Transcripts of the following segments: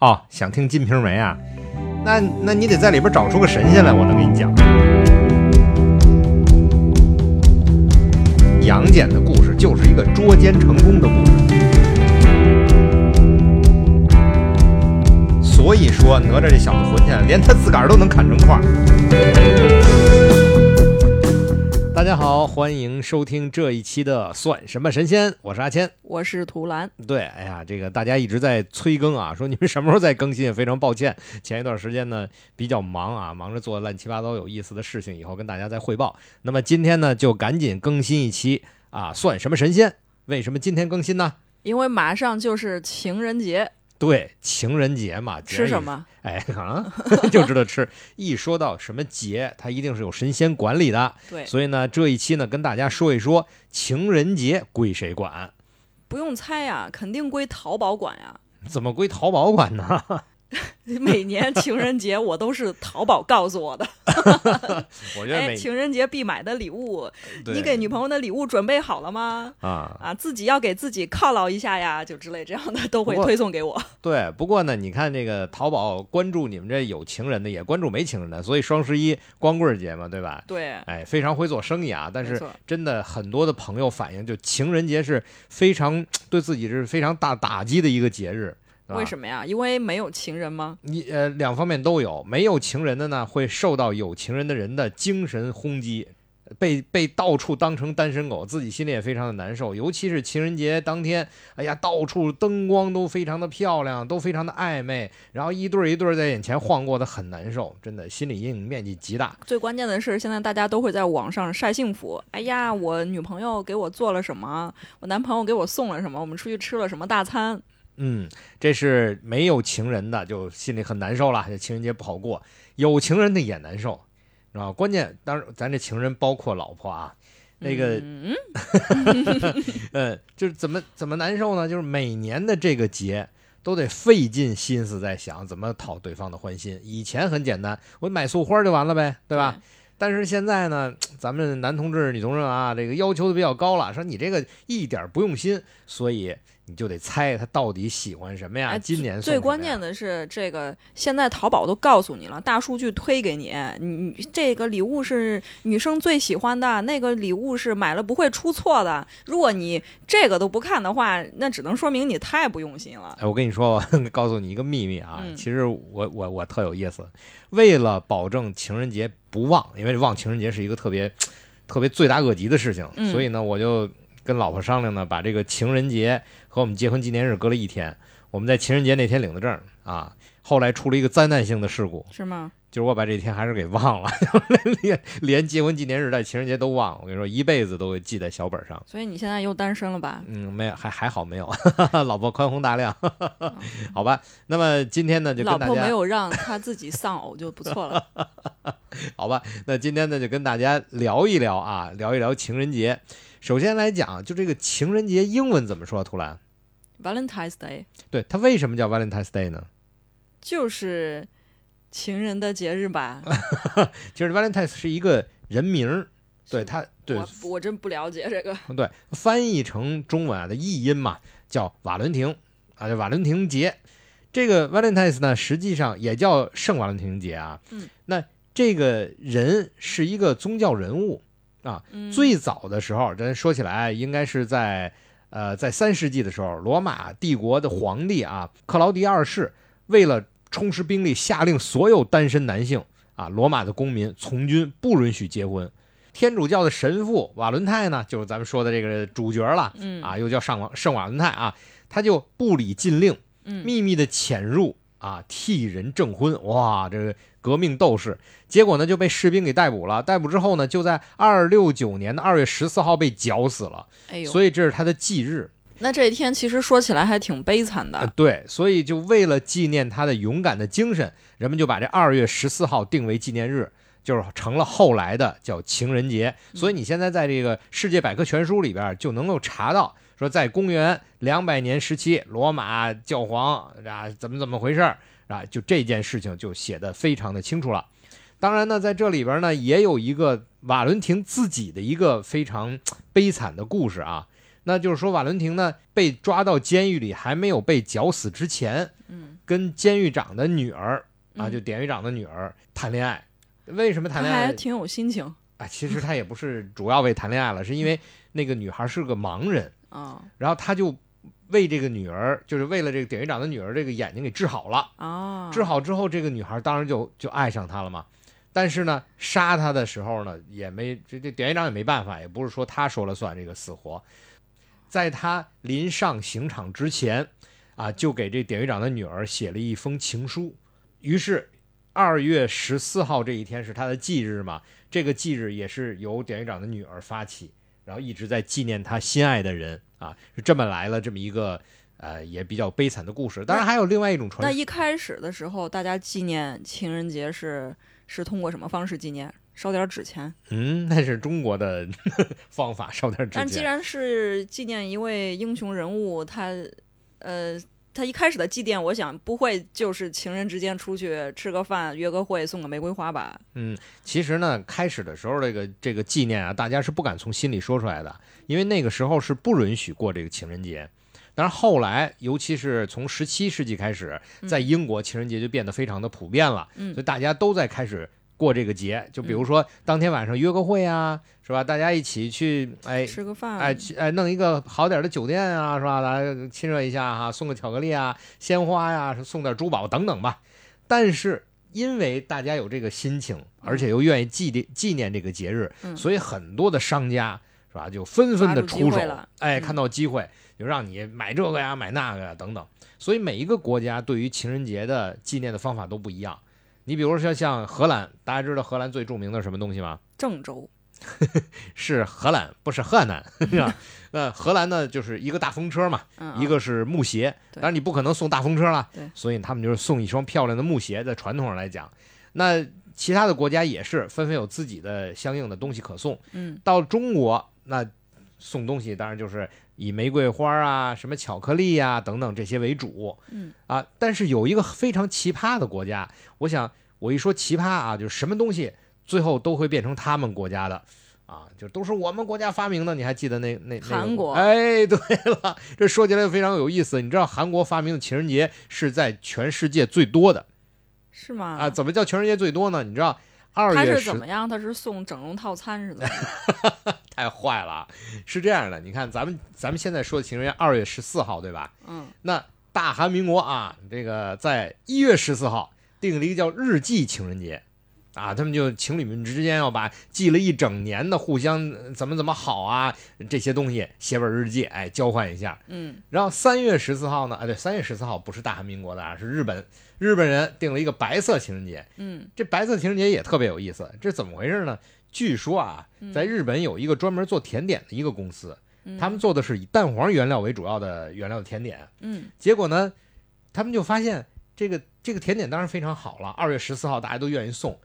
哦，想听《金瓶梅》啊？那那你得在里边找出个神仙来，我能给你讲。杨戬的故事就是一个捉奸成功的故事，所以说哪吒这小子混起来，连他自个儿都能砍成块。大家好，欢迎收听这一期的《算什么神仙》，我是阿谦，我是图兰。对，哎呀，这个大家一直在催更啊，说你们什么时候再更新？非常抱歉，前一段时间呢比较忙啊，忙着做乱七八糟有意思的事情，以后跟大家再汇报。那么今天呢，就赶紧更新一期啊，《算什么神仙》？为什么今天更新呢？因为马上就是情人节。对，情人节嘛，吃什么？哎啊，就知道吃。一说到什么节，它一定是有神仙管理的。对，所以呢，这一期呢，跟大家说一说情人节归谁管？不用猜呀，肯定归淘宝管呀。怎么归淘宝管呢？每年情人节我都是淘宝告诉我的。我觉得情人节必买的礼物，你给女朋友的礼物准备好了吗？啊啊，自己要给自己犒劳一下呀，就之类这样的都会推送给我。对，不过呢，你看这个淘宝关注你们这有情人的，也关注没情人的，所以双十一光棍节嘛，对吧？对，哎，非常会做生意啊。但是真的很多的朋友反映，就情人节是非常对自己是非常大打击的一个节日。为什么呀？因为没有情人吗？你呃，两方面都有。没有情人的呢，会受到有情人的人的精神轰击，被被到处当成单身狗，自己心里也非常的难受。尤其是情人节当天，哎呀，到处灯光都非常的漂亮，都非常的暧昧，然后一对一对在眼前晃过的很难受，真的心理阴影面积极大。最关键的是，现在大家都会在网上晒幸福。哎呀，我女朋友给我做了什么？我男朋友给我送了什么？我们出去吃了什么大餐？嗯，这是没有情人的，就心里很难受了。这情人节不好过，有情人的也难受，是吧？关键当然，咱这情人包括老婆啊，那个，嗯，就是怎么怎么难受呢？就是每年的这个节都得费尽心思在想怎么讨对方的欢心。以前很简单，我买束花就完了呗，对吧？但是现在呢，咱们男同志、女同志啊，这个要求的比较高了，说你这个一点不用心，所以。你就得猜他到底喜欢什么呀？今年最关键的是这个，现在淘宝都告诉你了，大数据推给你，你这个礼物是女生最喜欢的，那个礼物是买了不会出错的。如果你这个都不看的话，那只能说明你太不用心了。哎，我跟你说，告诉你一个秘密啊，其实我我我特有意思，为了保证情人节不忘，因为忘情人节是一个特别特别罪大恶极的事情，所以呢，我就。跟老婆商量呢，把这个情人节和我们结婚纪念日隔了一天。我们在情人节那天领的证啊，后来出了一个灾难性的事故，是吗？就是我把这天还是给忘了，连连结婚纪念日、带情人节都忘了。我跟你说，一辈子都会记在小本上。所以你现在又单身了吧？嗯，没有，还还好没有，老婆宽宏大量，好吧。那么今天呢，就老婆没有让他自己丧偶就不错了，好吧。那今天呢，就跟大家聊一聊啊，聊一聊情人节。首先来讲，就这个情人节英文怎么说？图兰，Valentine's Day。对，它为什么叫 Valentine's Day 呢？就是情人的节日吧。其实 Valentine's 是一个人名儿，对它，对我我真不了解这个。对，翻译成中文啊的译音嘛，叫瓦伦廷啊，叫瓦伦廷节。这个 Valentine's 呢，实际上也叫圣瓦伦廷节啊。嗯。那这个人是一个宗教人物。啊，最早的时候，咱说起来，应该是在，呃，在三世纪的时候，罗马帝国的皇帝啊，克劳迪二世，为了充实兵力，下令所有单身男性啊，罗马的公民从军，不允许结婚。天主教的神父瓦伦泰呢，就是咱们说的这个主角了，啊，又叫上王圣瓦伦泰啊，他就不理禁令，秘密的潜入啊，替人证婚。哇，这个。革命斗士，结果呢就被士兵给逮捕了。逮捕之后呢，就在二六九年的二月十四号被绞死了。哎呦，所以这是他的忌日。那这一天其实说起来还挺悲惨的。对，所以就为了纪念他的勇敢的精神，人们就把这二月十四号定为纪念日，就是成了后来的叫情人节。所以你现在在这个世界百科全书里边就能够查到，说在公元两百年时期，罗马教皇啊怎么怎么回事儿。啊，就这件事情就写的非常的清楚了。当然呢，在这里边呢，也有一个瓦伦廷自己的一个非常悲惨的故事啊。那就是说，瓦伦廷呢被抓到监狱里，还没有被绞死之前，嗯，跟监狱长的女儿啊，嗯就典狱长的女儿谈恋爱。为什么谈恋爱？还挺有心情啊，其实他也不是主要为谈恋爱了，是因为那个女孩是个盲人，啊然后他就为这个女儿，就是为了这个典狱长的女儿这个眼睛给治好了。啊，治好之后，这个女孩当然就就爱上他了嘛。但是呢，杀他的时候呢，也没这这典狱长也没办法，也不是说他说了算这个死活。在他临上刑场之前，啊，就给这典狱长的女儿写了一封情书。于是，二月十四号这一天是他的忌日嘛，这个忌日也是由典狱长的女儿发起，然后一直在纪念他心爱的人啊，是这么来了这么一个呃也比较悲惨的故事。当然还有另外一种传说。那一开始的时候，大家纪念情人节是是通过什么方式纪念？烧点纸钱。嗯，那是中国的 方法，烧点纸钱。但既然是纪念一位英雄人物，他呃，他一开始的祭奠，我想不会就是情人之间出去吃个饭、约个会、送个玫瑰花吧？嗯，其实呢，开始的时候这个这个纪念啊，大家是不敢从心里说出来的，因为那个时候是不允许过这个情人节。但是后来，尤其是从十七世纪开始，在英国情人节就变得非常的普遍了，嗯所以大家都在开始过这个节。就比如说当天晚上约个会啊，是吧？大家一起去，哎，吃个饭，哎，去哎，弄一个好点的酒店啊，是吧？来亲热一下哈、送个巧克力啊、鲜花呀、送点珠宝等等吧。但是因为大家有这个心情，而且又愿意纪念纪念这个节日，嗯所以很多的商家是吧，就纷纷的出手了，哎，嗯看到机会就让你买这个呀、买那个呀等等。所以每一个国家对于情人节的纪念的方法都不一样。你比如说像荷兰，大家知道荷兰最著名的什么东西吗？郑州，是荷兰，不是河南，是吧？那荷兰呢，就是一个大风车嘛，嗯，一个是木鞋，对当然你不可能送大风车了，所以他们就是送一双漂亮的木鞋。在传统上来讲，那其他的国家也是纷纷有自己的相应的东西可送。嗯到中国，那送东西当然就是以玫瑰花啊、什么巧克力呀、等等这些为主。嗯啊，但是有一个非常奇葩的国家，我想我一说奇葩啊，就是什么东西最后都会变成他们国家的。啊，就都是我们国家发明的，你还记得那那那个韩国哎，对了，这说起来非常有意思。你知道韩国发明的情人节是在全世界最多的是吗？啊？怎么叫全世界最多呢？你知道二他是怎么样？他是送整容套餐是怎么样？太坏了啊，是这样的，你看咱们咱们现在说的情人节二月十四号对吧？嗯那大韩民国啊，这个在一月十四号定了一个叫日记情人节，啊，他们就情侣们之间要把记了一整年的互相呃怎么怎么好啊这些东西写本日记，哎，交换一下。嗯然后三月十四号呢，啊，对，三月十四号不是大韩民国的啊，是日本，日本人定了一个白色情人节。嗯这白色情人节也特别有意思，这怎么回事呢？据说啊，在日本有一个专门做甜点的一个公司，嗯，他们做的是以蛋黄原料为主要的原料的甜点。嗯结果呢，他们就发现这个这个甜点当然非常好了，二月十四号大家都愿意送，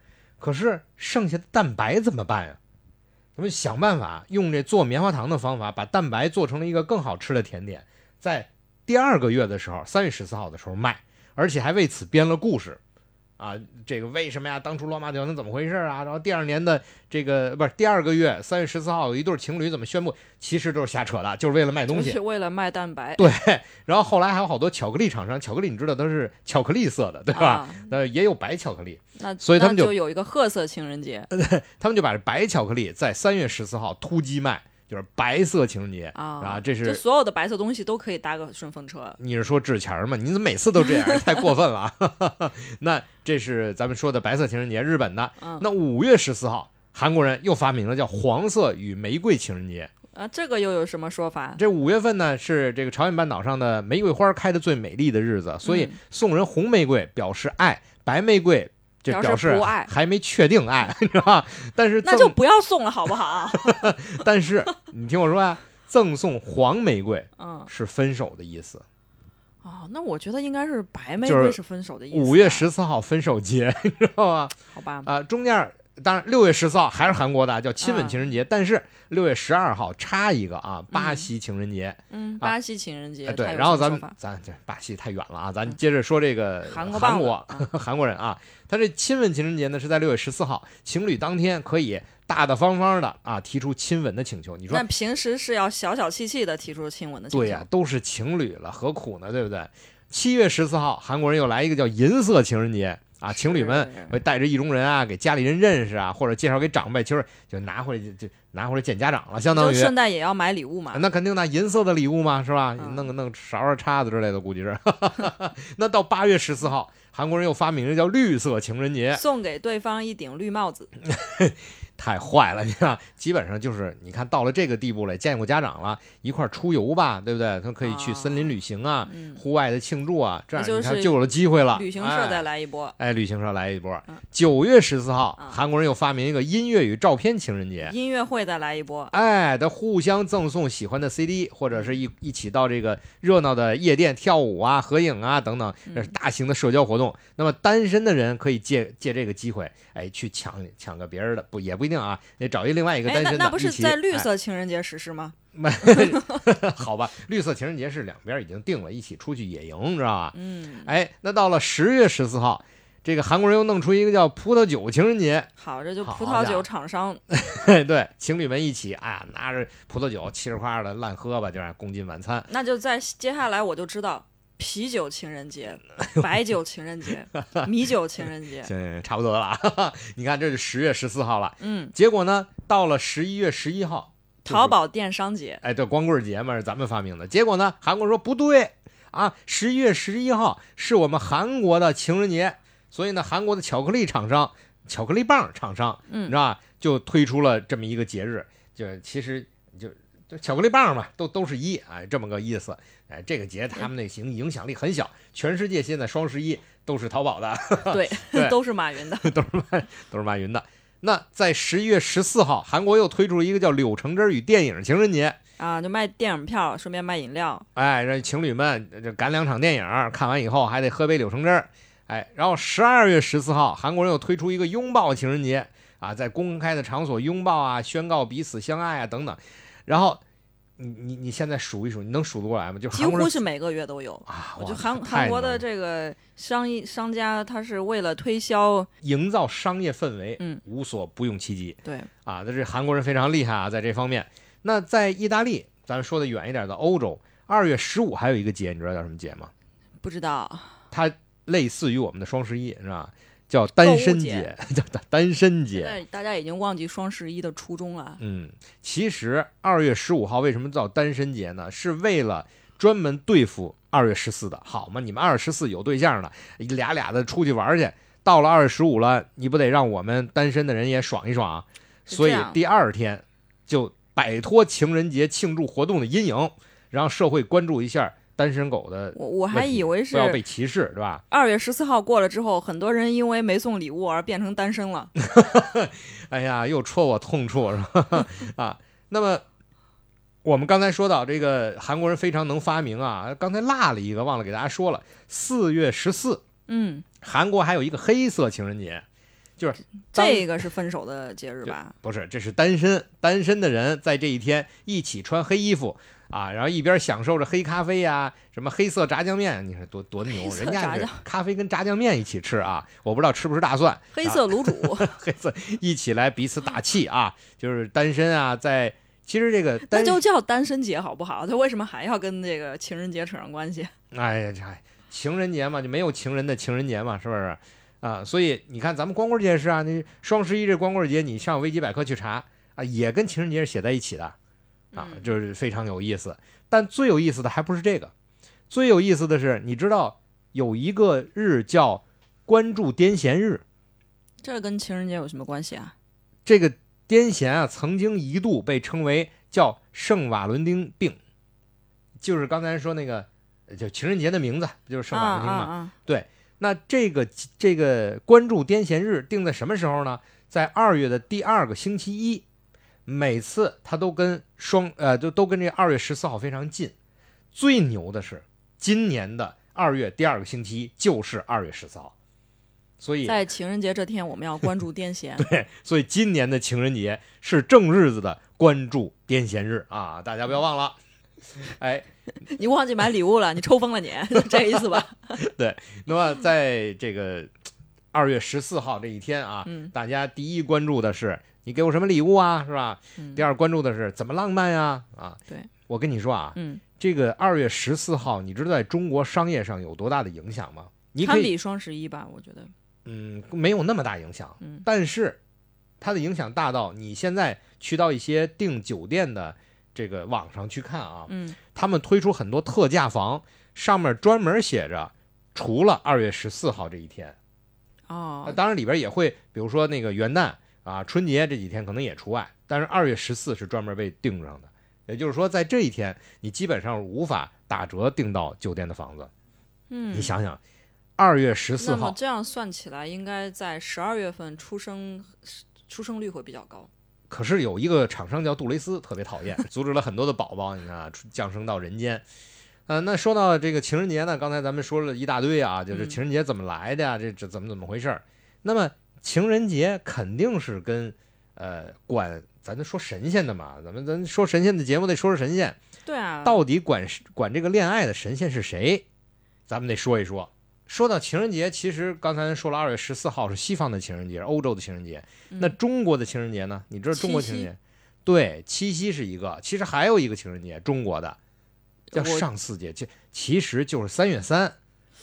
可是剩下的蛋白怎么办呀？他们想办法用这做棉花糖的方法，把蛋白做成了一个更好吃的甜点，在第二个月的时候，三月十四号的时候卖，而且还为此编了故事。啊，这个为什么呀？当初罗马教廷怎么回事啊？然后第二年的这个不是第二个月三月十四号有一对情侣怎么宣布？其实都是瞎扯的，就是为了卖东西就。是为了卖蛋白，对，然后后来还有好多巧克力厂商，巧克力你知道都是巧克力色的，对吧？啊那、也有白巧克力，那所以他们就就有一个褐色情人节 他们就把这白巧克力在三月十四号突击卖，就是白色情人节啊啊，这就是所有的白色东西都可以搭个顺风车。你是说纸钱儿吗？你怎么每次都这样？太过分了啊！那这是咱们说的白色情人节，日本的。嗯那五月十四号，韩国人又发明了叫黄色与玫瑰情人节。啊，这个又有什么说法？这五月份呢是这个朝鲜半岛上的玫瑰花开的最美丽的日子，所以嗯送人红玫瑰表示爱，白玫瑰这表示不爱还没确定爱，你知道吧？但是那就不要送了，好不好？但是你听我说啊，赠送黄玫瑰嗯，是分手的意思。哦，那我觉得应该是白玫瑰是分手的意思。五月，十四号分手节，你知道吗？好吧，啊、中间当然六月十四号还是韩国的，叫亲吻情人节，但是六月十二号插一个啊，巴西情人节。嗯，啊巴西情人节，哎，对然后咱们咱这巴西太远了啊，咱接着说这个韩国韩国 韩国人啊，他这亲吻情人节呢是在六月十四号，情侣当天可以大大方方的啊提出亲吻的请求。你说那平时是要小小气气的提出亲吻的请求。对呀、都是情侣了，何苦呢？对不对？七月十四号，韩国人又来一个叫银色情人节啊，情侣们会带着意中人啊，给家里人认识啊，或者介绍给长辈，其实就拿回来就就拿回来见家长了，相当于。就顺带也要买礼物嘛。那肯定的，银色的礼物嘛，是吧？嗯弄个弄勺儿、叉子之类的，估计是。那到八月十四号，韩国人又发明了叫绿色情人节，送给对方一顶绿帽子，太坏了，你看，基本上就是你看到了这个地步了，见过家长了，一块出游吧，对不对？他可以去森林旅行啊，嗯，户外的庆祝啊，这样你看就有了机会了。旅行社哎再来一波，哎，旅行社来一波嗯。九月十四号，嗯韩国人又发明一个音乐与照片情人节。音乐会再来一波，哎，他互相赠送喜欢的 CD，或者是一一起到这个热闹的夜店跳舞啊、合影啊等等，这是嗯大型的社交活动。那么单身的人可以借借这个机会，哎，去抢抢个别人的，不也不一定啊，得找一另外一个哎，单身的那那不是在绿哎色情人节实施吗？好吧，绿色情人节是两边已经定了，一起出去野营，知道吧？嗯，哎，那到了十月十四号，这个韩国人又弄出一个叫葡萄酒情人节，好，这就葡萄酒厂商 对，情侣们一起，哎呀，拿着葡萄酒嘁哩夸的烂喝吧，就是共进晚餐。那就在接下来我就知道啤酒情人节、白酒情人节、米酒情人节。行行行，差不多了。啊。你看，这是十月十四号了，嗯，结果呢，到了十一月十一号，就是淘宝电商节，哎，这光棍节嘛是咱们发明的。结果呢，韩国说不对。啊，十一月十一号是我们韩国的情人节，所以呢，韩国的巧克力厂商、巧克力棒厂商，你嗯。知道吧，就推出了这么一个节日，就是其实就就巧克力棒嘛，都都是一，哎，这么个意思。哎，这个节他们那行影响力很小，全世界现在双十一都是淘宝的，对对，都是马云的。都是马都是马云的。那在十一月十四号，韩国又推出了一个叫“柳橙汁儿与电影情人节”。啊，就卖电影票，顺便卖饮料。哎，让情侣们这赶两场电影，看完以后还得喝杯柳橙汁儿。哎，然后十二月十四号，韩国人又推出一个拥抱情人节啊，在公开的场所拥抱啊，宣告彼此相爱啊等等。然后你你你现在数一数，你能数得过来吗？就几乎是每个月都有。啊，我觉得韩韩国的这个商业商家，他是为了推销，营造商业氛围，嗯，无所不用其极。对，啊，这是韩国人非常厉害啊，在这方面。那在意大利，咱们说的远一点的欧洲，二月十五还有一个节，你知道叫什么节吗？不知道它类似于我们的双十一，是吧？叫单身节，叫单单身节。大家已经忘记双十一的初衷了。嗯，其实二月十五号为什么叫单身节呢？是为了专门对付二月十四的，好嘛？你们二月十四有对象了，俩俩的出去玩去，到了二月十五了，你不得让我们单身的人也爽一爽？所以第二天就摆脱情人节庆祝活动的阴影，让社会关注一下单身狗的我我还以为不要被歧视，对吧？二月十四号过了之后，很多人因为没送礼物而变成单身了。哎呀，又戳我痛处是吧？啊，那么我们刚才说到这个韩国人非常能发明啊，刚才落了一个忘了给大家说了，四月十四，嗯，韩国还有一个黑色情人节，就是这个是分手的节日吧？不是，这是单身单身的人在这一天一起穿黑衣服啊，然后一边享受着黑咖啡呀、什么黑色炸酱面，你说多多牛，人家是咖啡跟炸酱面一起吃啊，我不知道吃不吃大蒜，黑色卤煮，黑色一起来彼此打气啊，就是单身啊，在其实这个那单就叫单身节好不好？他为什么还要跟这个情人节扯上关系？哎呀，情人节嘛，就没有情人的情人节嘛，是不是？啊，所以你看咱们光棍节是啊，那双十一这光棍节，你上维基百科去查啊，也跟情人节是写在一起的啊，嗯就是非常有意思。但最有意思的还不是这个，最有意思的是，你知道有一个日叫关注癫痫日，这跟情人节有什么关系啊？这个癫痫啊，曾经一度被称为叫圣瓦伦丁病，就是刚才说那个呃就情人节的名字，不就是圣瓦伦丁嘛？啊啊那这个这个关注癫痫日定在什么时候呢？在二月的第二个星期一，每次他都跟双呃就都跟这二月十四号非常近。最牛的是，今年的二月第二个星期一就是二月十四号，所以在情人节这天，我们要关注癫痫。对，所以今年的情人节是正日子的关注癫痫日啊，大家不要忘了。哎，你忘记买礼物了，你抽风了你，就 这意思吧？对那么在这个二月十四号这一天啊，嗯大家第一关注的是你给我什么礼物啊，是吧？嗯第二关注的是怎么浪漫呀？啊，对，我跟你说啊，嗯，这个二月十四号，你知道在中国商业上有多大的影响吗？你可以，堪比双十一吧，我觉得。嗯，没有那么大影响，嗯但是它的影响大到你现在去到一些订酒店的这个网上去看啊，嗯他们推出很多特价房，上面专门写着，除了二月十四号这一天，哦，当然里边也会，比如说那个元旦啊、春节这几天可能也除外，但是二月十四是专门被定上的。也就是说，在这一天，你基本上无法打折订到酒店的房子。嗯，你想想，二月十四号，这样算起来，应该在十二月份出生出生率会比较高。可是有一个厂商叫杜蕾斯，特别讨厌，阻止了很多的宝宝，你看啊，降生到人间。呃，那说到这个情人节呢，刚才咱们说了一大堆啊，就是嗯情人节怎么来的呀、这这怎么怎么回事儿？那么情人节肯定是跟呃管咱就说神仙的嘛，咱们咱说神仙的节目得说说神仙，对啊，到底管管这个恋爱的神仙是谁？咱们得说一说。说到情人节，其实刚才说了，二月十四号是西方的情人节，欧洲的情人节。嗯那中国的情人节呢？你知道中国情人节？对，七夕是一个，其实还有一个情人节，中国的叫上巳节，其其实就是三月三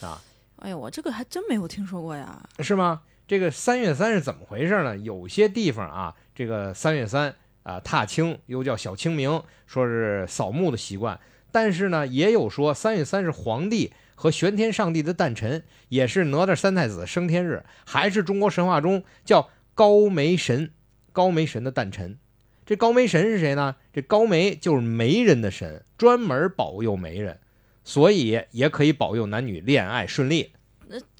啊，哎呀，我这个还真没有听说过呀。是吗？这个三月三是怎么回事呢？有些地方啊，这个三月三啊，踏青又叫小清明，说是扫墓的习惯。但是呢，也有说三月三是皇帝和玄天上帝的诞辰，也是哪吒三太子升天日，还是中国神话中叫高梅神，高梅神的诞辰。这高梅神是谁呢？这高梅就是媒人的神，专门保佑媒人，所以也可以保佑男女恋爱顺利。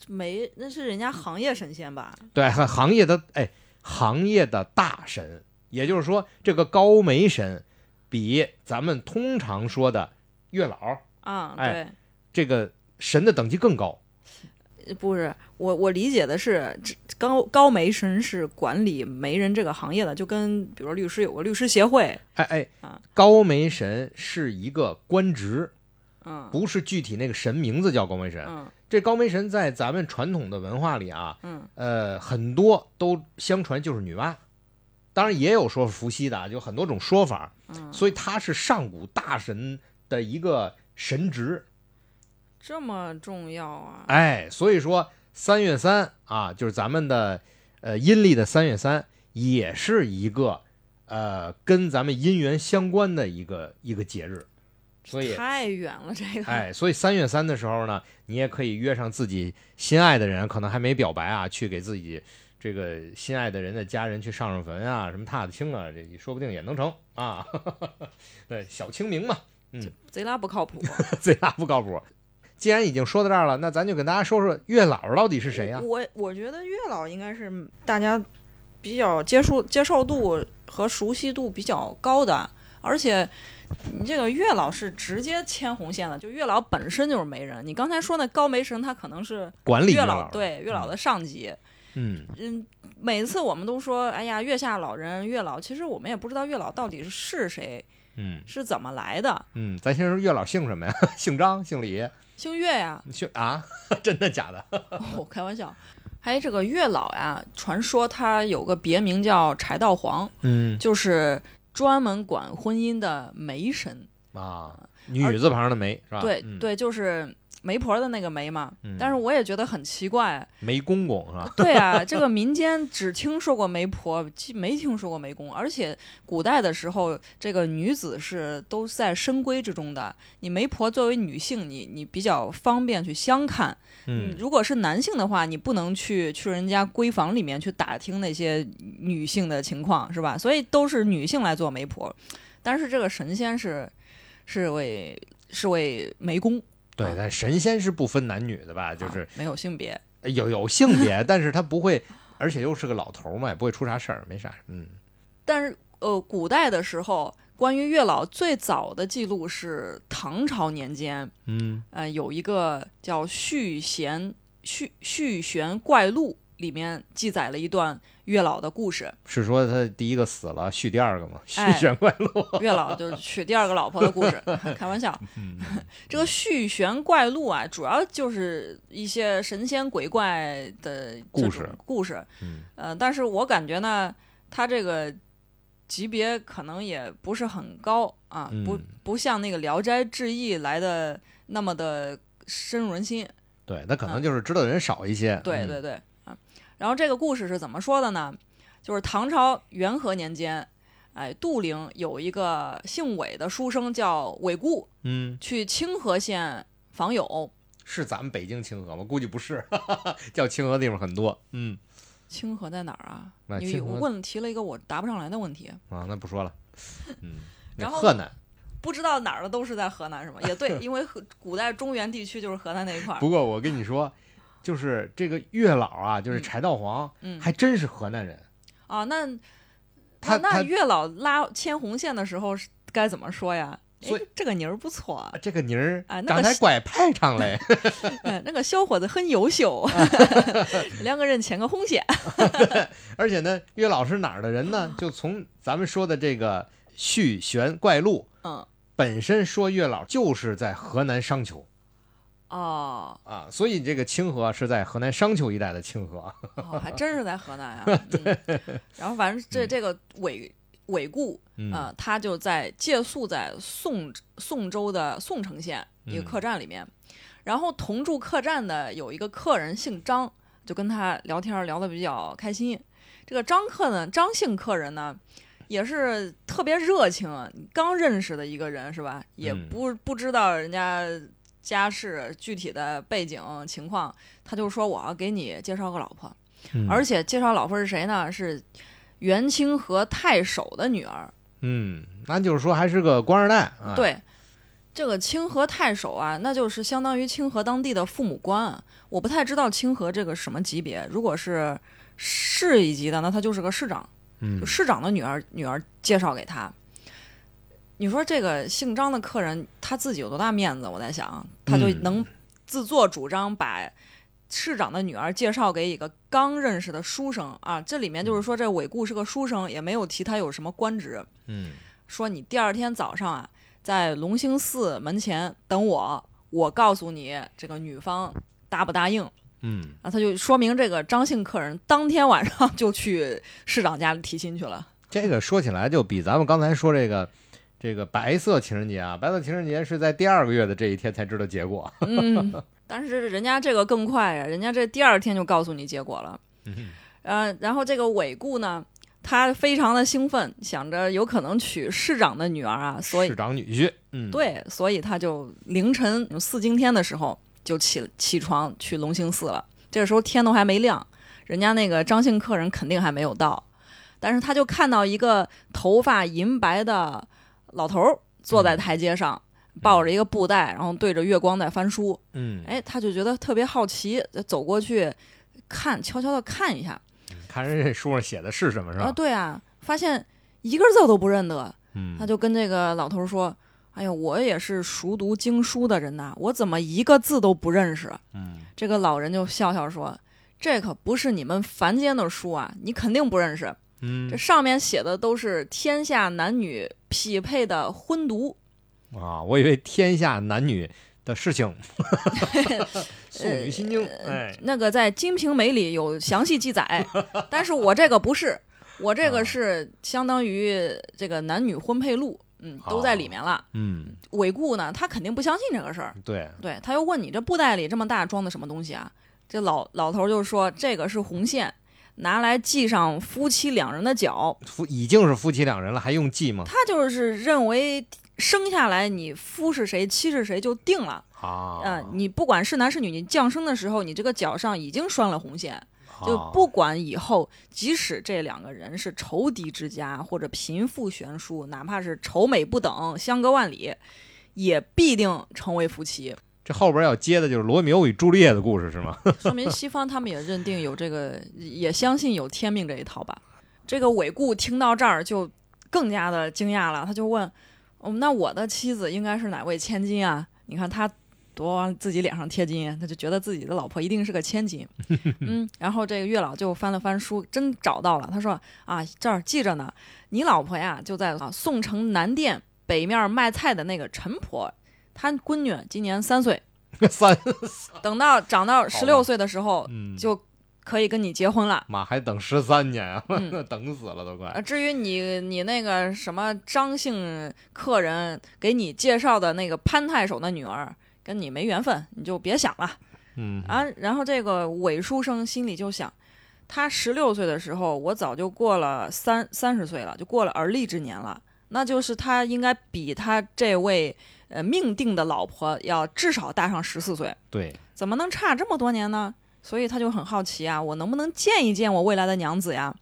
没，那是人家行业神仙吧？对，行行业的哎，行业的大神，也就是说，这个高梅神比咱们通常说的月老啊，哎这个神的等级更高。不是我我理解的是，这高高媒神是管理媒人这个行业的，就跟比如说律师有个律师协会，哎哎啊，高媒神是一个官职，嗯不是具体那个神名字叫高媒神。嗯这高梅神在咱们传统的文化里啊，嗯呃，很多都相传就是女娲，当然也有说是伏羲的啊，就很多种说法。嗯，所以他是上古大神的一个神职。这么重要啊？哎，所以说三月三啊，就是咱们的呃阴历的三月三，也是一个呃跟咱们姻缘相关的一个一个节日。所以，太远了，这个。哎，所以三月三的时候呢，你也可以约上自己心爱的人，可能还没表白啊，去给自己这个心爱的人的家人去上上坟啊，什么踏踏青啊，这说不定也能成啊。对，小清明嘛，嗯贼拉不靠谱。贼拉不靠谱。既然已经说到这儿了，那咱就跟大家说说月老到底是谁呀、我我觉得月老应该是大家比较接受接受度和熟悉度比较高的，而且你这个月老是直接牵红线的，就月老本身就是媒人。你刚才说那高媒神，他可能是月管理月老对月老的上级。嗯，嗯，每次我们都说，哎呀，月下老人、月老，其实我们也不知道月老到底是谁，嗯是怎么来的。嗯，咱先说月老姓什么呀？姓张，姓李，姓月呀，姓啊？真的假的？我 开玩笑。还有这个月老呀，传说他有个别名叫柴道皇，嗯就是专门管婚姻的媒神。啊，女字旁的媒是吧？对、嗯，对，就是媒婆的那个媒嘛。嗯但是我也觉得很奇怪，媒公公是吧？对啊，这个民间只听说过媒婆，既没听说过媒公，而且古代的时候，这个女子是都在深闺之中的。你媒婆作为女性，你你比较方便去相看。嗯如果是男性的话，你不能去去人家闺房里面去打听那些女性的情况，是吧？所以都是女性来做媒婆。但是这个神仙是是为是为媒公，对，但神仙是不分男女的吧？就啊是没有性别。有有性别，但是他不会，而且又是个老头嘛，也不会出啥事儿，没啥。嗯但是呃，古代的时候，关于月老最早的记录是唐朝年间，嗯呃，有一个叫《续弦续续弦怪录》，里面记载了一段月老的故事。是说他第一个死了，续第二个吗？续哎弦怪录。月老就是娶第二个老婆的故事，开玩笑。嗯这个续弦怪录啊，主要就是一些神仙鬼怪的故事故事。嗯呃，但是我感觉呢，他这个级别可能也不是很高啊，不嗯不像那个《聊斋志异》来的那么的深入人心。对，那可能就是知道的人少一些。嗯对对对啊。然后这个故事是怎么说的呢？就是唐朝元和年间，哎，杜陵有一个姓韦的书生叫韦固，嗯，去清河县访友。是咱们北京清河吗？估计不是，叫清河的地方很多。嗯，清河在哪儿啊？你那清河问提了一个我答不上来的问题，啊，那不说了。嗯，然后河南。不知道哪儿的都是在河南是吗？也对，因为河古代中原地区就是河南那一块儿。不过我跟你说，就是这个月老啊，就是嗯柴道黄，嗯还真是河南人。啊，那他他那那月老拉牵红线的时候是该怎么说呀？所以哎，这个妮儿不错，这个妮儿哎那个是长得还怪派唱嘞。哎，那个小伙子很优秀，两个人牵个红线。而且呢，月老是哪儿的人呢？就从咱们说的这个续弦怪录嗯，本身说月老就是在河南商丘哦，啊，所以这个清河是在河南商丘一带的清河。哦，还真是在河南啊。嗯、然后反正这这个韦韦固嗯啊、他就在借宿在宋宋州的宋城县一个嗯客栈里面，然后同住客栈的有一个客人姓张，就跟他聊天聊得比较开心。这个张客呢，张姓客人呢，也是特别热情，刚认识的一个人是吧？也嗯不不知道人家家世具体的背景情况，他就说我要给你介绍个老婆，嗯而且介绍老婆是谁呢？是元清河太守的女儿。嗯，那就是说还是个官二代啊。，对，这个清河太守啊，那就是相当于清河当地的父母官啊。我不太知道清河这个什么级别，如果是市一级的，那他就是个市长，嗯就市长的女儿，女儿介绍给他。你说这个姓张的客人他自己有多大面子？我在想，他就嗯能自作主张把市长的女儿介绍给一个刚认识的书生啊。这里面就是说，这韦固是个书生，也没有提他有什么官职。嗯说你第二天早上啊，在龙兴寺门前等我，我告诉你这个女方答不答应。嗯，啊，他就说明这个张姓客人当天晚上 就去市长家里提亲去了。这个说起来就比咱们刚才说这个这个白色情人节啊，白色情人节是在第二个月的这一天才知道结果。嗯，但是人家这个更快呀，人家这第二天就告诉你结果了。嗯呃，然后这个韦固呢，他非常的兴奋，想着有可能娶市长的女儿啊，所以市长女婿。嗯，，对，所以他就凌晨四更天的时候就起起床去龙兴寺了。这个时候天都还没亮，人家那个张姓客人肯定还没有到，但是他就看到一个头发银白的老头儿坐在台阶上，抱着一个布袋，然后对着月光在翻书。嗯，哎，他就觉得特别好奇，就走过去看，悄悄的看一下。看人这书上写的是什么是吧啊，吧？对啊，发现一个字都不认得。嗯，他就跟这个老头说：“哎呀，我也是熟读经书的人呐，我怎么一个字都不认识？”嗯这个老人就笑笑说：“这可不是你们凡间的书啊，你肯定不认识。嗯这上面写的都是天下男女匹配的婚读。啊，我以为天下男女的事情，素女心经，哎，那个在《金瓶梅》里有详细记载，但是我这个不是，我这啊个是相当于这个男女婚配录，嗯，都在里面了。嗯，韦固呢，他肯定不相信这个事儿。”对，对，他又问你这布袋里这么大装的什么东西啊？这老老头就说这个是红线，拿来系上夫妻两人的脚。夫已经是夫妻两人了，还用系吗？他就是认为生下来你夫是谁，妻是谁就定了。啊，嗯、你不管是男是女，你降生的时候，你这个脚上已经拴了红线，就啊不管以后，即使这两个人是仇敌之家或者贫富悬殊，哪怕是仇美不等，相隔万里，也必定成为夫妻。这后边要接的就是罗密欧与朱丽叶的故事是吗？说明西方他们也认定有这个，也相信有天命这一套吧。这个韦固听到这儿就更加的惊讶了，他就问：“哦，那我的妻子应该是哪位千金啊？你看他多往自己脸上贴金，他就觉得自己的老婆一定是个千金。”嗯，然后这个月老就翻了翻书，真找到了。他说：“啊，这儿记着呢，你老婆呀就在啊宋城南店北面卖菜的那个陈婆，她闺女今年三岁。”三，等到长到十六岁的时候，嗯，就可以跟你结婚了。妈还等十三年啊，嗯 等死了都快啊，。至于你你那个什么张姓客人给你介绍的那个潘太守的女儿，跟你没缘分，你就别想了嗯啊。然后这个韦书生心里就想，他十六岁的时候，我早就过了三三十岁了，就过了而立之年了，那就是他应该比他这位呃命定的老婆要至少大上十四岁，对，怎么能差这么多年呢？所以他就很好奇啊，我能不能见一见我未来的娘子呀？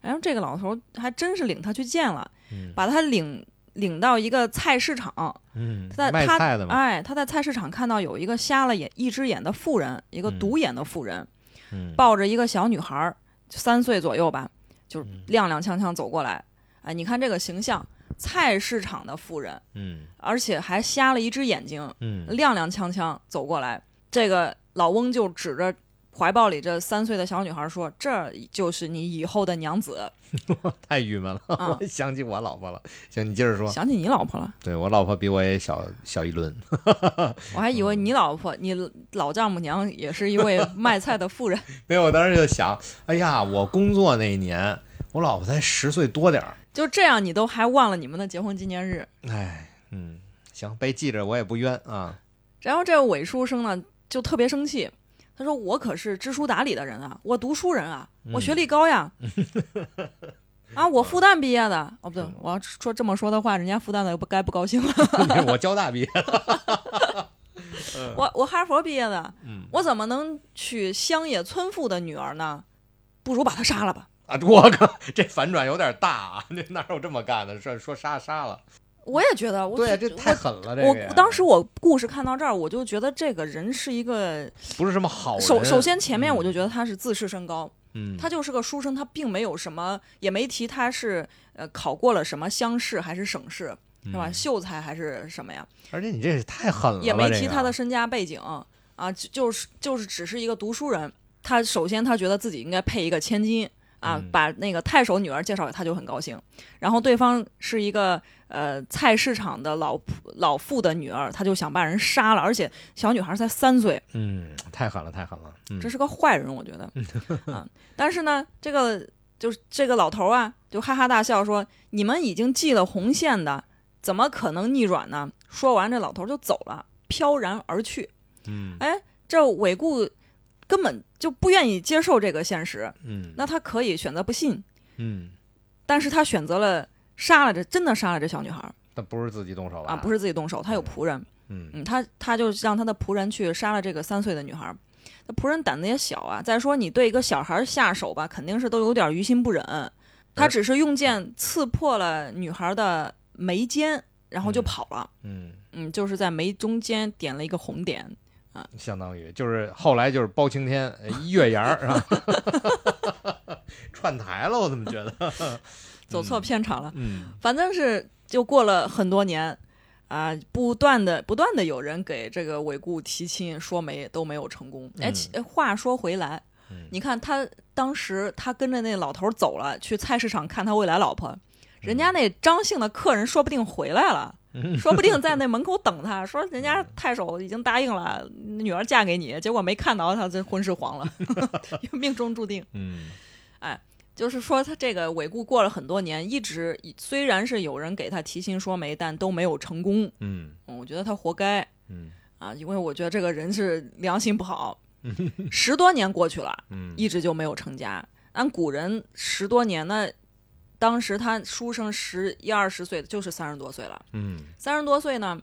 然后这个老头还真是领他去见了，嗯。把他领领到一个菜市场，嗯他，在他哎，他在菜市场看到有一个瞎了眼一只眼的妇人，一个嗯。独眼的妇人，嗯，抱着一个小女孩儿，三岁左右吧，就嗯。踉踉跄跄走过来。哎，你看这个形象，菜市场的妇人，嗯而且还瞎了一只眼睛，嗯踉踉跄跄走过来。这个老翁就指着怀抱里这三岁的小女孩说：“这就是你以后的娘子。太郁闷了，想起我老婆了。行，你接着”说。想起你老婆了，对我老婆比我也小小一轮，我还以为你老婆，你老丈母娘也是一位 卖菜的妇人。没有，我当时就想，哎呀，我工作那一年，我老婆才十岁多点儿，就这样，你都还忘了你们的结婚纪念日。哎，嗯，行，被记着我也不冤啊。然后这个韦书生呢，就特别生气，他说：“我可是知书达理的人啊，我读书人啊，我学历高呀。啊，我复旦毕业的。哦，不对，我要说这么说的话，人家复旦的不该不高兴了。我交大毕业，我我哈佛毕业的，嗯我怎么能娶乡野村妇的女儿呢？不如把她杀了吧。啊，我靠，这反转有点大啊！这哪有这么干的？说说杀杀了，我也觉得，我对啊，这太狠了，这我个呀当时我故事看到这儿，我就觉得这个人是一个不是什么好人。首首先前面嗯我就觉得他是自视甚高，嗯，他就是个书生，他并没有什么，也没提他是呃考过了什么乡试还是省试，是吧？嗯秀才还是什么呀？而且你这也太狠了，也没提他的身家背景啊，就就是就是只是一个读书人。他首先他觉得自己应该配一个千金啊，嗯把那个太守女儿介绍给他就很高兴。然后对方是一个呃菜市场的老老妇的女儿，他就想把人杀了，而且小女孩才三岁，嗯，太狠了，太狠了，嗯这是个坏人，我觉得 啊。但是呢，这个就是这个老头啊，就哈哈大笑说：“你们已经系了红线的，怎么可能逆转呢？”说完，这老头就走了，飘然而去。嗯哎，这韦固根本就不愿意接受这个现实，嗯。那他可以选择不信，嗯，但是他选择了杀了这，真的杀了这小女孩。儿但不是自己动手吧？啊，不是，自己动手，他有仆人，嗯。嗯，他他就让他的仆人去杀了这个三岁的女孩。儿。那仆人胆子也小啊，再说你对一个小孩下手吧，肯定是都有点于心不忍。他只是用剑刺破了女孩的眉间，然后就嗯。跑了。嗯，嗯，就是在眉中间点了一个红点。相当于就是后来就是包青天呃 月牙儿是吧？串台了，我怎么觉得？走错片场了。嗯反正是就过了很多年，啊、不断的不断的有人给这个韦固提亲说媒都没有成功。哎、话说回来，嗯你看他当时他跟着那老头走了，去菜市场看他未来老婆，人家那张姓的客人说不定回来了。嗯说不定在 那门口等他，说人家太守已经答应了，女儿嫁给你，结果没看到他，这婚事黄了，命中注定。嗯就是说，他这个韦固过了很多年，一直虽然是有人给他提亲说媒，但都没有成功。嗯嗯我觉得他活该嗯啊，因为我觉得这个人是良心不好。十多年过去了，嗯，一直就没有成家。按古人十多年，那当时他书生十一二十岁，就是三十多岁了。嗯，三十多岁呢，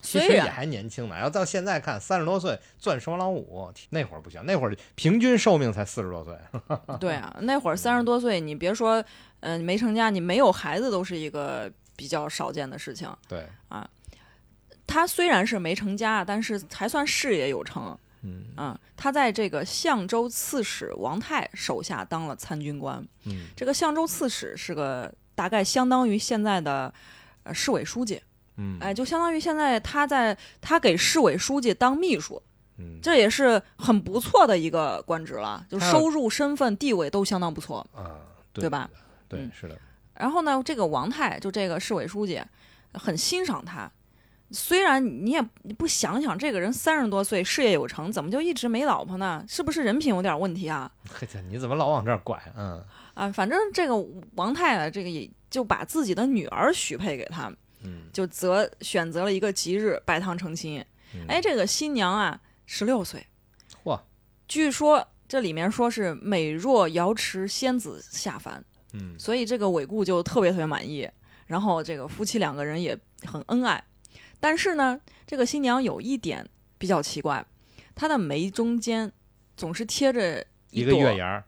其实也还年轻呢。要到现在看，三十多岁钻双老五，那会儿不行，那会儿平均寿命才四十多岁。对啊，那会儿三十多岁，你别说，嗯、没成家，你没有孩子都是一个比较少见的事情。对啊，他虽然是没成家，但是还算事业有成。嗯啊、他在这个相州刺史王泰手下当了参军官。嗯这个相州刺史是个大概相当于现在的呃市委书记，嗯，哎，就相当于现在他在他给市委书记当秘书，嗯这也是很不错的一个官职了，就收入、身份、地位都相当不错。啊，对吧？对，嗯是的，然后呢，这个王泰就这个市委书记很欣赏他，虽然你也你不想想，这个人三十多岁，事业有成，怎么就一直没老婆呢？是不是人品有点问题啊？嘿，你怎么老往这儿拐？嗯啊，反正这个王太太这个也就把自己的女儿许配给他，嗯，就择选择了一个吉日拜堂成亲。嗯哎，这个新娘啊，十六岁，嚯，据说这里面说是美若瑶池仙子下凡，嗯所以这个韦固就特别特别满意。然后这个夫妻两个人也很恩爱，但是呢，这个新娘有一点比较奇怪，她的眉中间总是贴着一个月牙儿，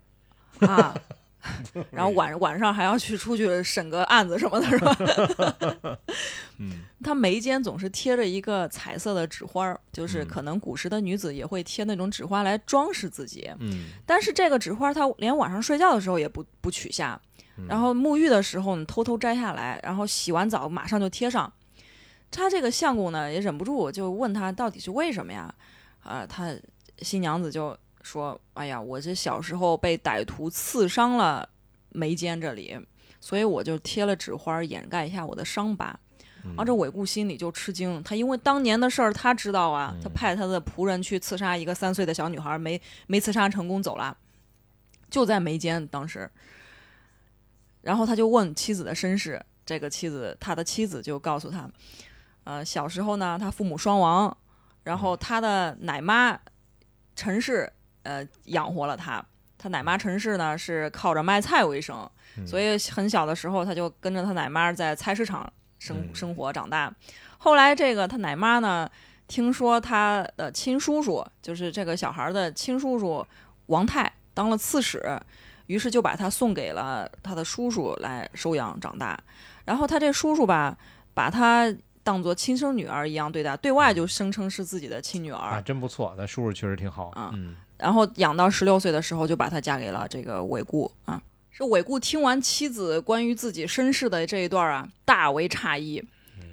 啊，然后晚晚上还要去出去审个案子什么的，是吧？嗯她眉间总是贴着一个彩色的纸花儿，就是嗯可能古时的女子也会贴那种纸花来装饰自己。嗯，但是这个纸花，她连晚上睡觉的时候也不不取下，嗯然后沐浴的时候呢，偷偷摘下来，然后洗完澡马上就贴上。他这个相公呢，也忍不住就问他到底是为什么呀？啊、他新娘子就说：“哎呀，我这小时候被歹徒刺伤了眉间这里，所以我就贴了纸花掩盖一下我的伤疤。”嗯然后这韦固心里就吃惊，他因为当年的事儿他知道啊，他嗯派他的仆人去刺杀一个三岁的小女孩，没没刺杀成功走了，就在眉间当时。然后他就问妻子的身世，这个妻子他的妻子就告诉他，呃，小时候呢，他父母双亡，然后他的奶妈陈氏呃养活了他，他奶妈陈氏呢是靠着卖菜为生，嗯所以很小的时候他就跟着他奶妈在菜市场生嗯生活长大。后来这个他奶妈呢，听说他的亲叔叔，就是这个小孩的亲叔叔王泰当了刺史，于是就把他送给了他的叔叔来收养长大。然后他这叔叔吧，把他当做亲生女儿一样对待，对外就声称是自己的亲女儿。啊，真不错，那叔叔确实挺好，啊嗯然后养到十六岁的时候，就把她嫁给了这个韦固啊。这韦固听完妻子关于自己身世的这一段啊，大为诧异，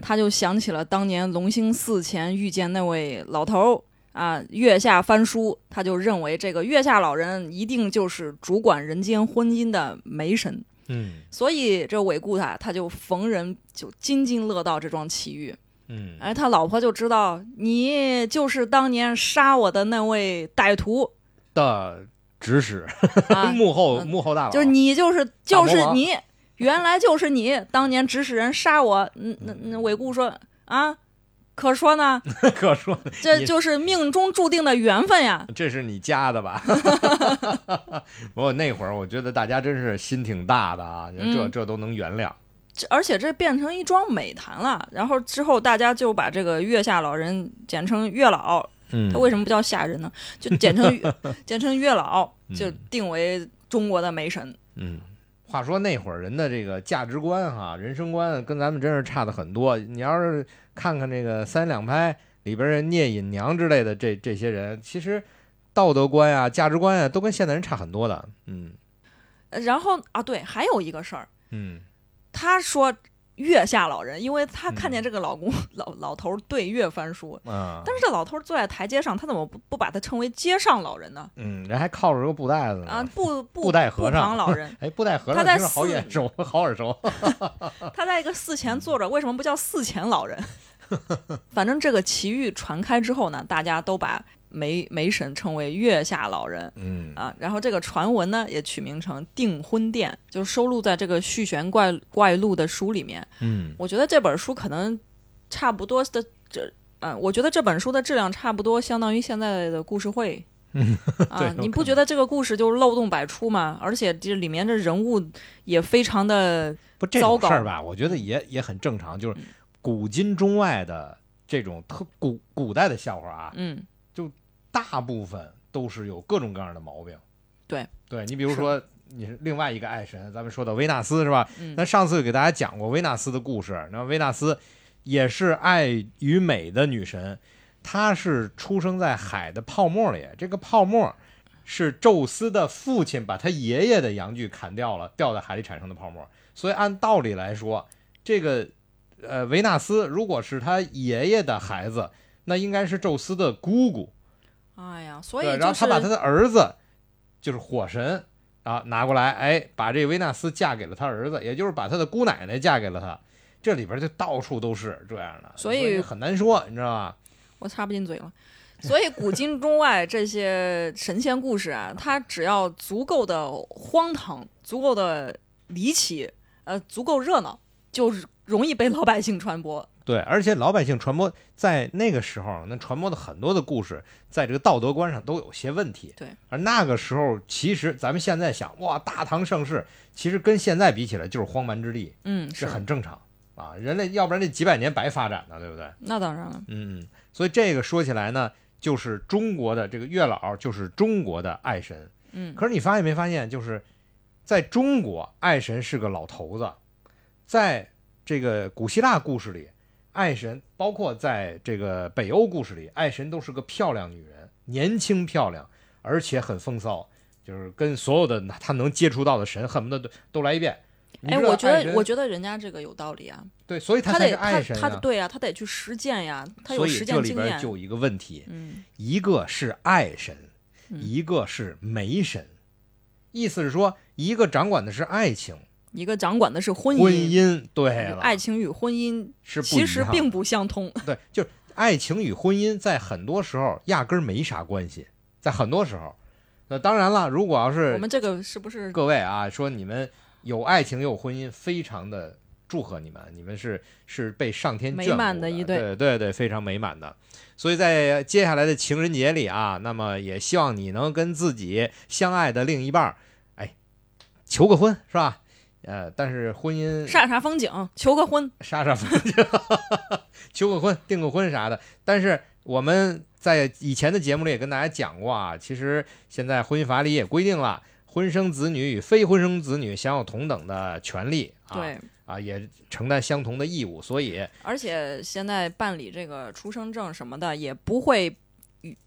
他就想起了当年龙兴寺前遇见那位老头儿啊，月下翻书，他就认为这个月下老人一定就是主管人间婚姻的媒神，嗯所以这韦固他他就逢人就津津乐道这桩奇遇。嗯，哎，他老婆就知道你就是当年杀我的那位歹徒的指使，啊，幕后嗯幕后大佬，就是你就是就是你，原来就是你当年指使人杀我。嗯，那那韦固说啊，可说呢，可说这就是命中注定的缘分呀。这是你加的吧？不过那会儿我觉得大家真是心挺大的啊，这嗯这都能原谅。这而且这变成一桩美谈了。然后之后大家就把这个月下老人简称月老，嗯他为什么不叫下人呢？就简称简称月老，就嗯定为中国的媒神。嗯，话说那会儿人的这个价值观哈、人生观跟咱们真是差的很多。你要是看看这个三两拍里边的聂隐娘之类的这这些人，其实道德观呀、价值观呀，都跟现代人差很多的。嗯呃然后啊，对，还有一个事儿，嗯他说月下老人，因为他看见嗯这个老公、老老头儿对月翻书，嗯，但是这老头儿坐在台阶上，他怎么不不把他称为街上老人呢？嗯，人还靠着个布袋子呢。啊，布布布袋和尚老人，哎，布袋和他在尚听着好寺眼熟，好耳熟。他在一个寺前坐着，为什么不叫寺前老人？反正这个奇遇传开之后呢，大家都把梅梅神称为月下老人嗯啊。然后这个传闻呢，也取名成订婚殿，就收录在这个《续弦怪怪录》的书里面。嗯我觉得这本书可能差不多的这，嗯、我觉得这本书的质量差不多相当于现在的故事会。嗯啊，你不觉得这个故事就漏洞百出吗？而且这里面的人物也非常的不这糟糕种事儿吧，我觉得也也很正常，就是古今中外的这种特古古代的笑话啊，嗯大部分都是有各种各样的毛病。对，对你比如说你是另外一个爱神，咱们说的维纳斯是吧？嗯那上次给大家讲过维纳斯的故事，那维纳斯也是爱与美的女神，她是出生在海的泡沫里，这个泡沫是宙斯的父亲把他爷爷的阳具砍掉了，掉在海里产生的泡沫。所以按道理来说，这个呃维纳斯如果是他爷爷的孩子，那应该是宙斯的姑姑。哎呀，所以，就是然后他把他的儿子，就是火神啊拿过来，哎，把这维纳斯嫁给了他儿子，也就是把他的姑奶奶嫁给了他。这里边就到处都是这样的，所以很难说，你知道吧？我插不进嘴了。所以古今中外这些神仙故事啊，它只要足够的荒唐、足够的离奇，呃，足够热闹，就是容易被老百姓传播。对，而且老百姓传播在那个时候，那传播的很多的故事，在这个道德观上都有些问题。对，而那个时候，其实咱们现在想，哇，大唐盛世，其实跟现在比起来就是荒蛮之地，嗯，是很正常啊。人类要不然这几百年白发展呢，对不对？那当然了。嗯，所以这个说起来呢。就是中国的这个月老，就是中国的爱神。嗯，可是你发现没发现，就是在中国，爱神是个老头子，在这个古希腊故事里，爱神包括在这个北欧故事里，爱神都是个漂亮女人，年轻漂亮，而且很风骚，就是跟所有的他能接触到的神，恨不得都都来一遍。哎，我觉得，我觉得人家这个有道理啊。对，所以他才是爱神他对呀，他得去实践呀，他有实践经验。所以这里边就有一个问题，嗯，一个是爱神，一个是媒神，意思是说，一个掌管的是爱情，一个掌管的是婚姻。婚姻对了，爱情与婚姻是其实并不相通。对，就是爱情与婚姻在很多时候压根儿没啥关系，在很多时候。那当然了，如果要是我们这个是不是各位啊，说你们。有爱情，有婚姻，非常的祝贺你们，你们是是被上天美满的一对，对对对，非常美满的。所以在接下来的情人节里啊，那么也希望你能跟自己相爱的另一半，哎，求个婚是吧？呃，但是婚姻煞煞风景，求个婚，煞煞风景，求个婚，订个婚啥的。但是我们在以前的节目里也跟大家讲过啊，其实现在婚姻法里也规定了。婚生子女与非婚生子女享有同等的权利，对啊，也承担相同的义务，所以而且现在办理这个出生证什么的，也不会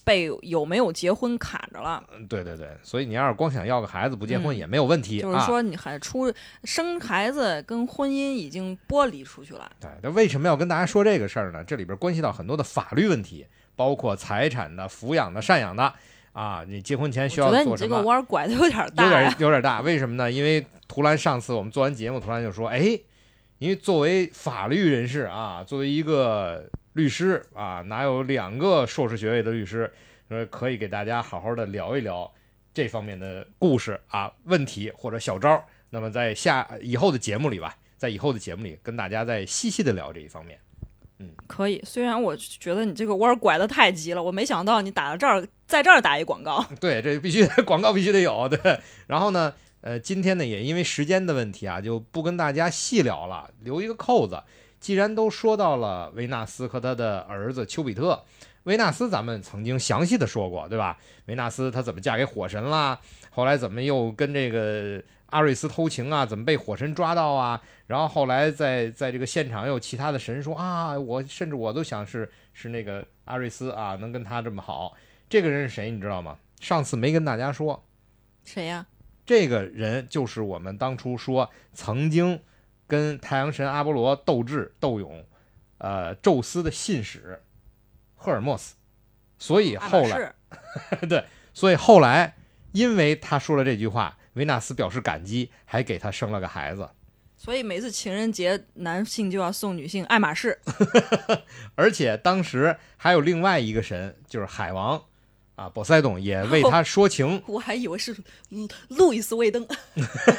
被有没有结婚卡着了。对对对，所以你要是光想要个孩子不结婚也没有问题，就是说你还出生孩子跟婚姻已经剥离出去了。对，那为什么要跟大家说这个事儿呢？这里边关系到很多的法律问题，包括财产的、抚养的、赡养的。啊，你结婚前需要做什么？我觉得你这个弯拐的有点大，有点有点大。为什么呢？因为图兰上次我们做完节目，图兰就说：“哎，因为作为法律人士啊，作为一个律师啊，哪有两个硕士学位的律师，说可以给大家好好的聊一聊这方面的故事啊、问题或者小招。那么在下以后的节目里吧，在以后的节目里跟大家再细细的聊这一方面。”嗯，可以。虽然我觉得你这个弯拐的太急了，我没想到你打到这儿，在这儿打一广告。对，这必须广告必须得有。对，然后呢，呃，今天呢也因为时间的问题啊，就不跟大家细聊了，留一个扣子。既然都说到了维纳斯和他的儿子丘比特，维纳斯咱们曾经详细的说过，对吧？维纳斯她怎么嫁给火神啦？后来怎么又跟这个？阿瑞斯偷情啊，怎么被火神抓到啊？然后后来在在这个现场，有其他的神说啊，我甚至我都想是是那个阿瑞斯啊，能跟他这么好。这个人是谁，你知道吗？上次没跟大家说，谁呀？这个人就是我们当初说曾经跟太阳神阿波罗斗智斗勇，呃，宙斯的信使赫尔墨斯。所以后来，对，所以后来因为他说了这句话。维纳斯表示感激，还给他生了个孩子。所以每次情人节，男性就要送女性爱马仕。而且当时还有另外一个神，就是海王啊，波塞冬也为他说情。我还以为是路易斯威登。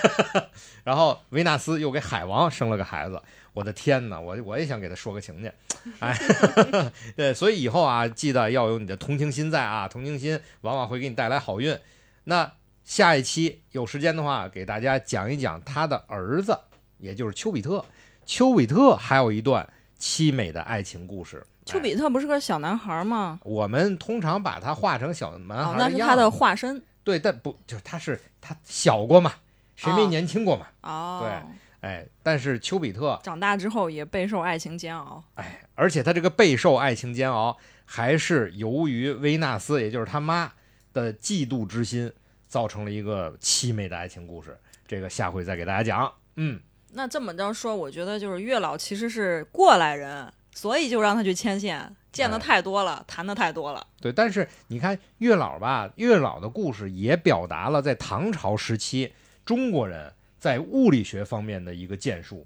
然后维纳斯又给海王生了个孩子。我的天哪，我我也想给他说个情去。哎，对，所以以后啊，记得要有你的同情心在啊，同情心往往会给你带来好运。那。下一期有时间的话，给大家讲一讲他的儿子，也就是丘比特。丘比特还有一段凄美的爱情故事。丘比特不是个小男孩吗？我们通常把他画成小男孩那是他的化身。对，但不就是他是他小过嘛？谁没年轻过嘛？哦，对，哎，但是丘比特长大之后也备受爱情煎熬。哎，而且他这个备受爱情煎熬，还是由于维纳斯，也就是他妈的嫉妒之心。造成了一个凄美的爱情故事，这个下回再给大家讲。嗯，那这么着说，我觉得就是月老其实是过来人，所以就让他去牵线，见的太多了，谈的太多了。对，但是你看月老吧，月老的故事也表达了在唐朝时期中国人在物理学方面的一个建树。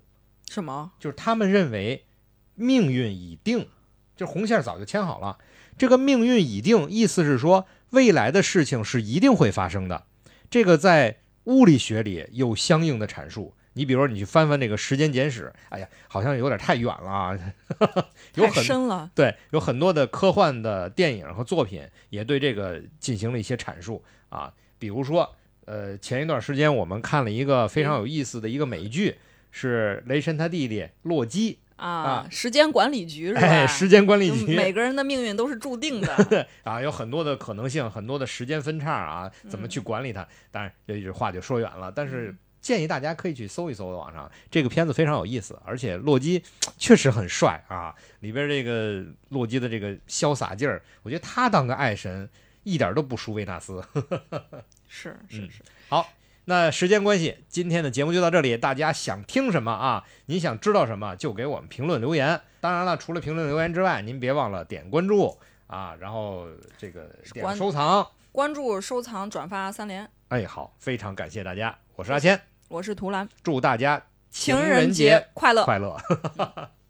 什么？就是他们认为命运已定，就是红线早就牵好了。这个命运已定，意思是说未来的事情是一定会发生的。这个在物理学里有相应的阐述。你比如说，你去翻翻这个《时间简史》，哎呀，好像有点太远了啊，有太很深了。对，有很多的科幻的电影和作品也对这个进行了一些阐述啊。比如说，呃，前一段时间我们看了一个非常有意思的一个美剧，是雷神他弟弟洛基，啊啊，时间管理局是吧？哎，时间管理局每个人的命运都是注定的。啊，有很多的可能性，很多的时间分叉啊，怎么去管理它？当然，这句话就说远了，但是。建议大家可以去搜一搜网上这个片子非常有意思，而且洛基确实很帅啊！里边这个洛基的这个潇洒劲儿，我觉得他当个爱神一点都不输维纳斯。是是是，好，那时间关系，今天的节目就到这里。大家想听什么啊？您想知道什么，就给我们评论留言。当然了，除了评论留言之外，您别忘了点关注啊，然后这个点关收藏。关注、收藏、转发三连。哎，好，非常感谢大家，我是阿谦，我是图兰，祝大家情人节快乐。快乐。